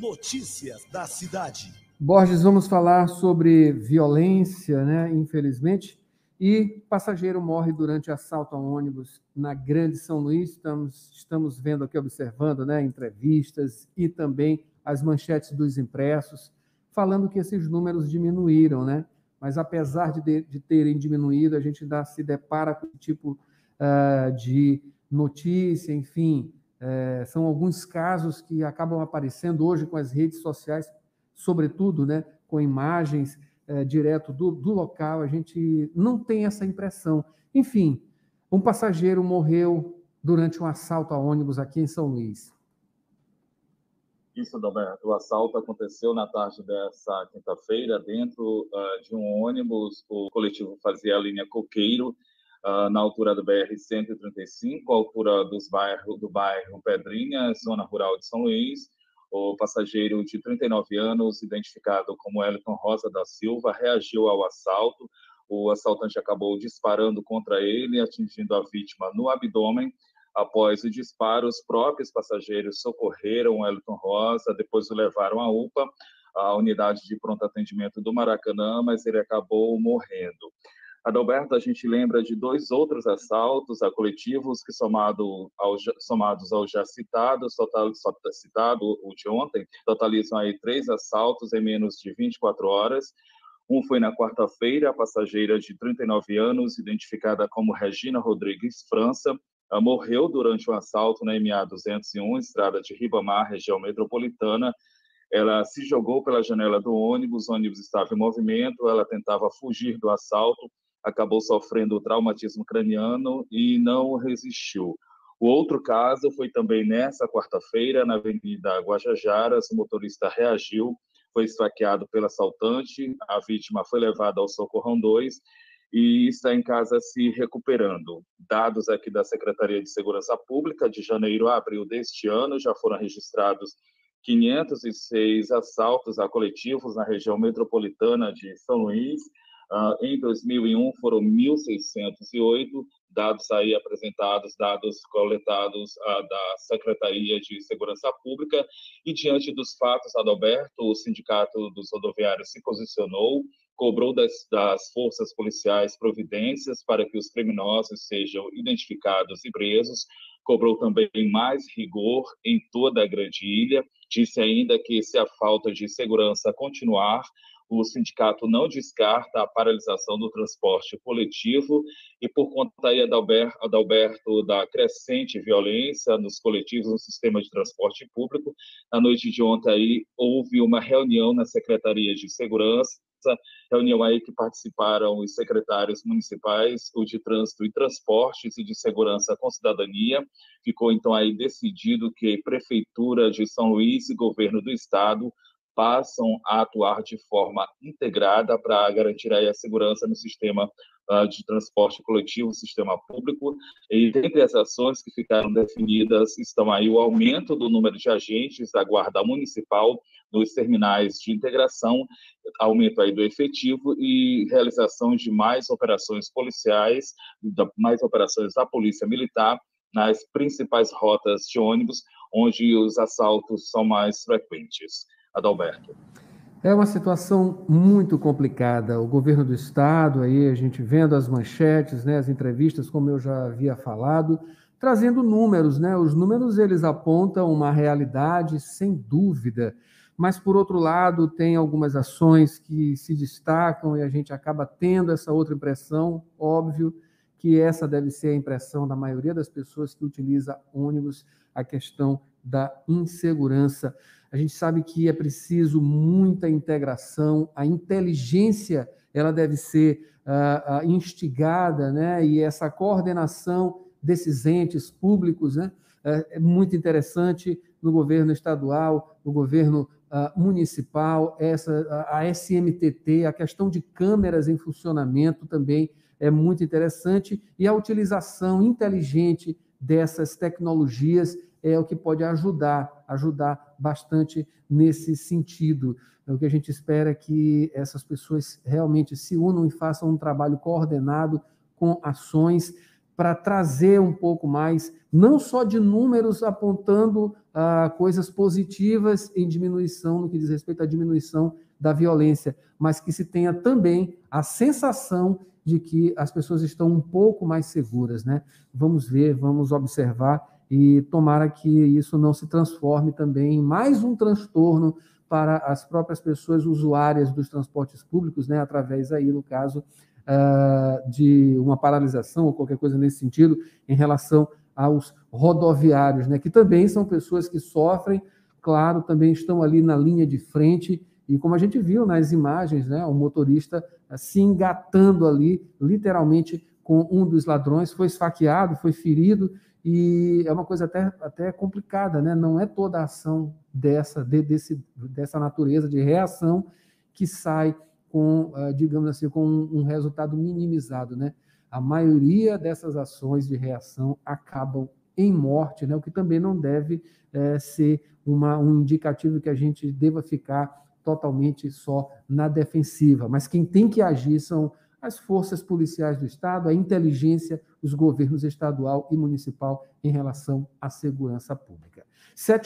Notícias da cidade. Borges, vamos falar sobre violência, né? Infelizmente. E passageiro morre durante assalto a ônibus na Grande São Luís. Estamos, estamos vendo aqui, observando né, entrevistas e também as manchetes dos impressos, falando que esses números diminuíram, né? Mas apesar de, de terem diminuído, a gente ainda se depara com tipo uh, de notícia, enfim, uh, são alguns casos que acabam aparecendo hoje com as redes sociais, sobretudo, né, com imagens uh, direto do, do local, a gente não tem essa impressão. Enfim, um passageiro morreu durante um assalto a ônibus aqui em São Luís. Isso, Adalberto. O assalto aconteceu na tarde dessa quinta-feira dentro uh, de um ônibus. O coletivo fazia a linha Coqueiro, uh, na altura do BR-135, altura dos bairro, do bairro Pedrinha, zona rural de São Luís. O passageiro de 39 anos, identificado como Elton Rosa da Silva, reagiu ao assalto. O assaltante acabou disparando contra ele, atingindo a vítima no abdômen Após o disparo, os próprios passageiros socorreram Elton Rosa, depois o levaram à UPA, a unidade de pronto atendimento do Maracanã, mas ele acabou morrendo. Adalberto, a gente lembra de dois outros assaltos a coletivos que, somado ao, somados ao já citado, total, citado o de ontem, totalizam aí três assaltos em menos de 24 horas. Um foi na quarta-feira, a passageira de 39 anos, identificada como Regina Rodrigues França, morreu durante um assalto na MA 201, estrada de Ribamar, região metropolitana. Ela se jogou pela janela do ônibus, o ônibus estava em movimento, ela tentava fugir do assalto, acabou sofrendo traumatismo craniano e não resistiu. O outro caso foi também nessa quarta-feira, na Avenida Guajajaras, o motorista reagiu, foi esfaqueado pelo assaltante, a vítima foi levada ao Socorrão 2 e está em casa se recuperando. Dados aqui da Secretaria de Segurança Pública, de janeiro a abril deste ano, já foram registrados 506 assaltos a coletivos na região metropolitana de São Luís. Uh, em 2001 foram 1.608 dados aí apresentados, dados coletados uh, da Secretaria de Segurança Pública. E diante dos fatos, Adalberto, o Sindicato dos Rodoviários se posicionou cobrou das, das forças policiais providências para que os criminosos sejam identificados e presos, cobrou também mais rigor em toda a grande ilha, disse ainda que se a falta de segurança continuar, o sindicato não descarta a paralisação do transporte coletivo e por conta aí, Adalberto, Adalberto, da crescente violência nos coletivos no sistema de transporte público, na noite de ontem aí houve uma reunião na Secretaria de Segurança reunião aí que participaram os secretários municipais, o de Trânsito e Transportes e de Segurança com Cidadania. Ficou então aí decidido que Prefeitura de São Luís e Governo do Estado passam a atuar de forma integrada para garantir aí a segurança no sistema uh, de transporte coletivo, sistema público. E dentre as ações que ficaram definidas estão aí o aumento do número de agentes da Guarda Municipal nos terminais de integração, aumento aí do efetivo e realização de mais operações policiais, mais operações da Polícia Militar nas principais rotas de ônibus, onde os assaltos são mais frequentes. Adalberto. É uma situação muito complicada. O governo do estado, aí a gente vendo as manchetes, né, as entrevistas, como eu já havia falado, trazendo números, né? Os números eles apontam uma realidade sem dúvida, mas por outro lado tem algumas ações que se destacam e a gente acaba tendo essa outra impressão, óbvio que essa deve ser a impressão da maioria das pessoas que utiliza ônibus, a questão da insegurança. A gente sabe que é preciso muita integração, a inteligência ela deve ser uh, uh, instigada, né? E essa coordenação desses entes públicos, né? Uh, é muito interessante no governo estadual, no governo municipal, essa a SMTT, a questão de câmeras em funcionamento também é muito interessante e a utilização inteligente dessas tecnologias é o que pode ajudar, ajudar bastante nesse sentido. O que a gente espera é que essas pessoas realmente se unam e façam um trabalho coordenado com ações para trazer um pouco mais, não só de números apontando ah, coisas positivas em diminuição, no que diz respeito à diminuição da violência, mas que se tenha também a sensação de que as pessoas estão um pouco mais seguras, né? Vamos ver, vamos observar e tomara que isso não se transforme também em mais um transtorno para as próprias pessoas usuárias dos transportes públicos, né? Através aí, no caso, uh, de uma paralisação ou qualquer coisa nesse sentido, em relação aos rodoviários, né? Que também são pessoas que sofrem, claro, também estão ali na linha de frente e como a gente viu nas imagens, né, o motorista eh, se engatando ali, literalmente, com um dos ladrões, foi esfaqueado, foi ferido, e é uma coisa até, até complicada, né? Não é toda ação dessa, de, desse, dessa natureza de reação que sai com, uh, digamos assim, com um, um, resultado minimizado, né? A maioria dessas ações de reação acabam em morte, né? O que também não deve é, ser uma, um indicativo que a gente deva ficar totalmente só na defensiva. Mas quem tem que agir são as forças policiais do Estado, a inteligência, os governos estadual e municipal em relação à segurança pública. Sete